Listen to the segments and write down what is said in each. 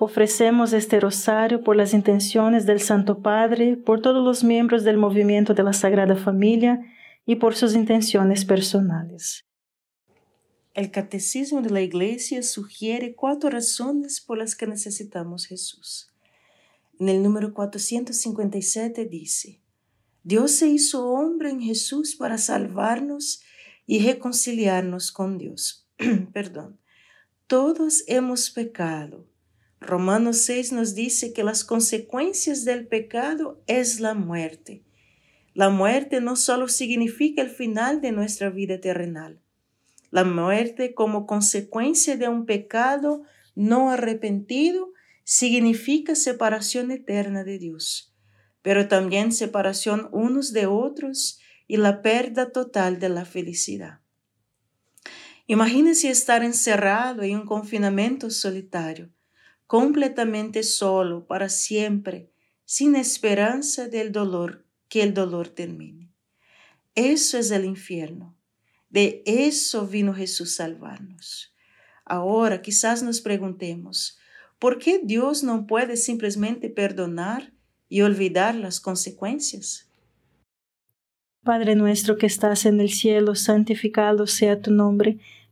Ofrecemos este rosario por las intenciones del Santo Padre, por todos los miembros del movimiento de la Sagrada Familia y por sus intenciones personales. El Catecismo de la Iglesia sugiere cuatro razones por las que necesitamos Jesús. En el número 457 dice, Dios se hizo hombre en Jesús para salvarnos y reconciliarnos con Dios. Perdón. Todos hemos pecado Romanos 6 nos dice que las consecuencias del pecado es la muerte. La muerte no solo significa el final de nuestra vida terrenal. La muerte como consecuencia de un pecado no arrepentido significa separación eterna de Dios, pero también separación unos de otros y la pérdida total de la felicidad. Imagínese estar encerrado en un confinamiento solitario completamente solo para siempre, sin esperanza del dolor, que el dolor termine. Eso es el infierno. De eso vino Jesús salvarnos. Ahora quizás nos preguntemos, ¿por qué Dios no puede simplemente perdonar y olvidar las consecuencias? Padre nuestro que estás en el cielo, santificado sea tu nombre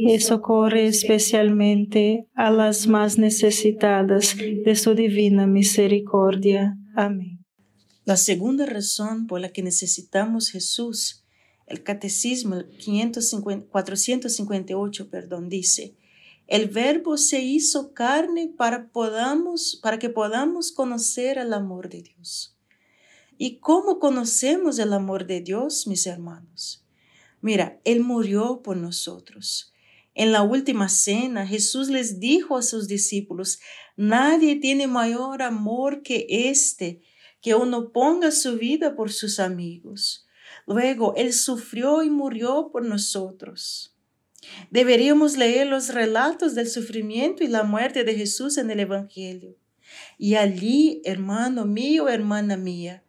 y socorre especialmente a las más necesitadas de su divina misericordia. Amén. La segunda razón por la que necesitamos Jesús, el Catecismo 458, perdón, dice, el Verbo se hizo carne para, podamos, para que podamos conocer el amor de Dios. ¿Y cómo conocemos el amor de Dios, mis hermanos? Mira, Él murió por nosotros. En la última cena, Jesús les dijo a sus discípulos, nadie tiene mayor amor que este, que uno ponga su vida por sus amigos. Luego, Él sufrió y murió por nosotros. Deberíamos leer los relatos del sufrimiento y la muerte de Jesús en el Evangelio. Y allí, hermano mío, hermana mía,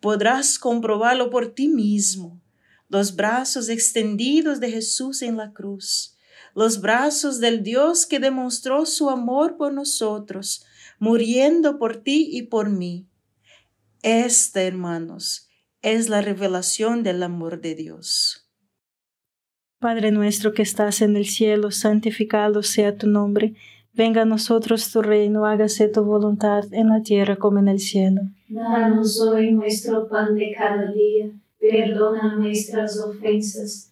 podrás comprobarlo por ti mismo. Los brazos extendidos de Jesús en la cruz los brazos del Dios que demostró su amor por nosotros, muriendo por ti y por mí. Esta, hermanos, es la revelación del amor de Dios. Padre nuestro que estás en el cielo, santificado sea tu nombre. Venga a nosotros tu reino, hágase tu voluntad en la tierra como en el cielo. Danos hoy nuestro pan de cada día, perdona nuestras ofensas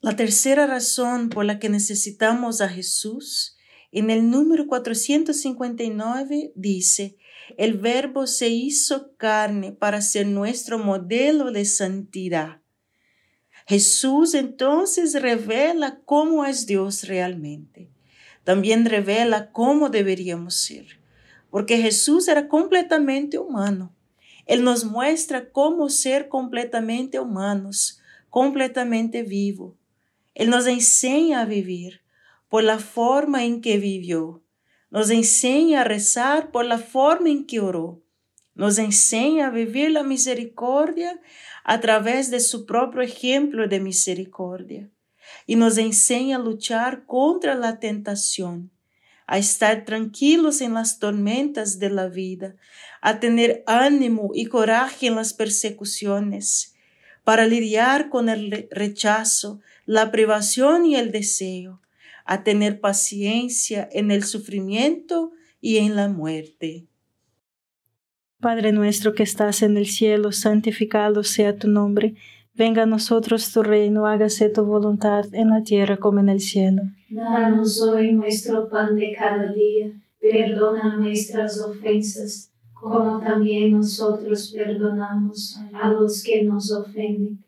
La tercera razón por la que necesitamos a Jesús, en el número 459 dice, el verbo se hizo carne para ser nuestro modelo de santidad. Jesús entonces revela cómo es Dios realmente. También revela cómo deberíamos ser, porque Jesús era completamente humano. Él nos muestra cómo ser completamente humanos, completamente vivo él nos enseña a vivir por la forma en que vivió. Nos enseña a rezar por la forma en que oró. Nos enseña a vivir la misericordia a través de su propio ejemplo de misericordia. Y nos enseña a luchar contra la tentación, a estar tranquilos en las tormentas de la vida, a tener ánimo y coraje en las persecuciones, para lidiar con el rechazo, la privación y el deseo, a tener paciencia en el sufrimiento y en la muerte. Padre nuestro que estás en el cielo, santificado sea tu nombre. Venga a nosotros tu reino, hágase tu voluntad en la tierra como en el cielo. Danos hoy nuestro pan de cada día, perdona nuestras ofensas, como también nosotros perdonamos a los que nos ofenden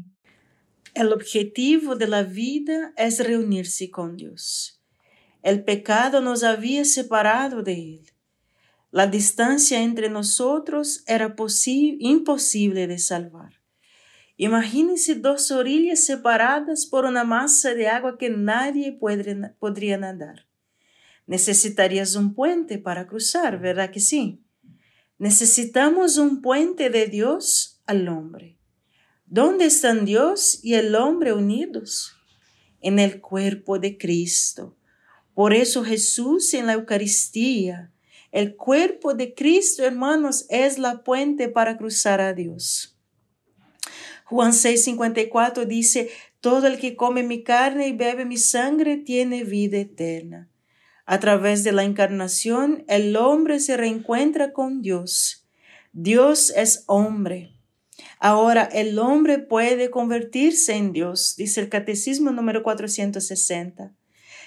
El objetivo de la vida es reunirse con Dios. El pecado nos había separado de Él. La distancia entre nosotros era imposible de salvar. Imagínense dos orillas separadas por una masa de agua que nadie podría nadar. Necesitarías un puente para cruzar, ¿verdad que sí? Necesitamos un puente de Dios al hombre. ¿Dónde están Dios y el hombre unidos? En el cuerpo de Cristo. Por eso Jesús en la Eucaristía, el cuerpo de Cristo, hermanos, es la puente para cruzar a Dios. Juan 6:54 dice, todo el que come mi carne y bebe mi sangre tiene vida eterna. A través de la encarnación, el hombre se reencuentra con Dios. Dios es hombre. Ahora el hombre puede convertirse en Dios, dice el Catecismo número 460.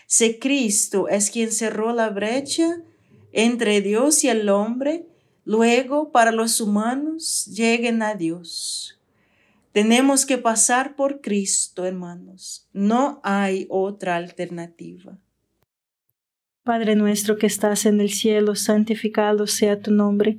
Si Cristo es quien cerró la brecha entre Dios y el hombre, luego para los humanos lleguen a Dios. Tenemos que pasar por Cristo, hermanos. No hay otra alternativa. Padre nuestro que estás en el cielo, santificado sea tu nombre.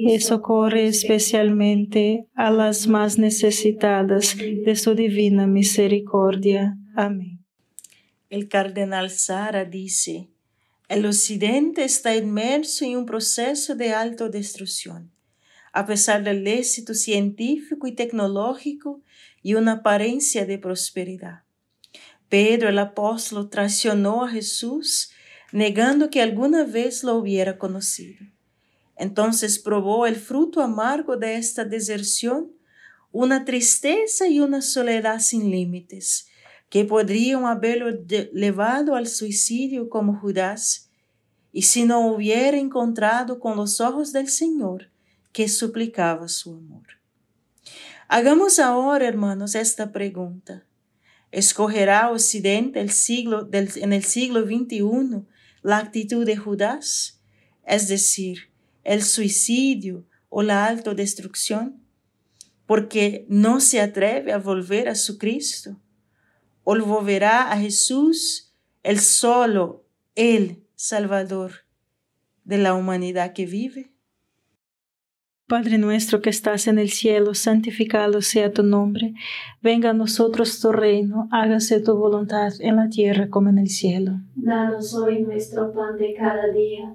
y socorre especialmente a las más necesitadas de su divina misericordia. Amén. El cardenal Sara dice, el occidente está inmerso en un proceso de autodestrucción. A pesar del éxito científico y tecnológico y una apariencia de prosperidad. Pedro el apóstol traicionó a Jesús negando que alguna vez lo hubiera conocido. Entonces probó el fruto amargo de esta deserción, una tristeza y una soledad sin límites, que podrían haberlo llevado al suicidio como Judas, y si no hubiera encontrado con los ojos del Señor que suplicaba su amor. Hagamos ahora, hermanos, esta pregunta. ¿Escogerá Occidente el siglo del, en el siglo XXI la actitud de Judas? Es decir, el suicidio o la autodestrucción? Porque no se atreve a volver a su Cristo o volverá a Jesús, el solo, el Salvador de la humanidad que vive. Padre nuestro que estás en el cielo, santificado sea tu nombre, venga a nosotros tu reino, hágase tu voluntad en la tierra como en el cielo. Danos hoy nuestro pan de cada día,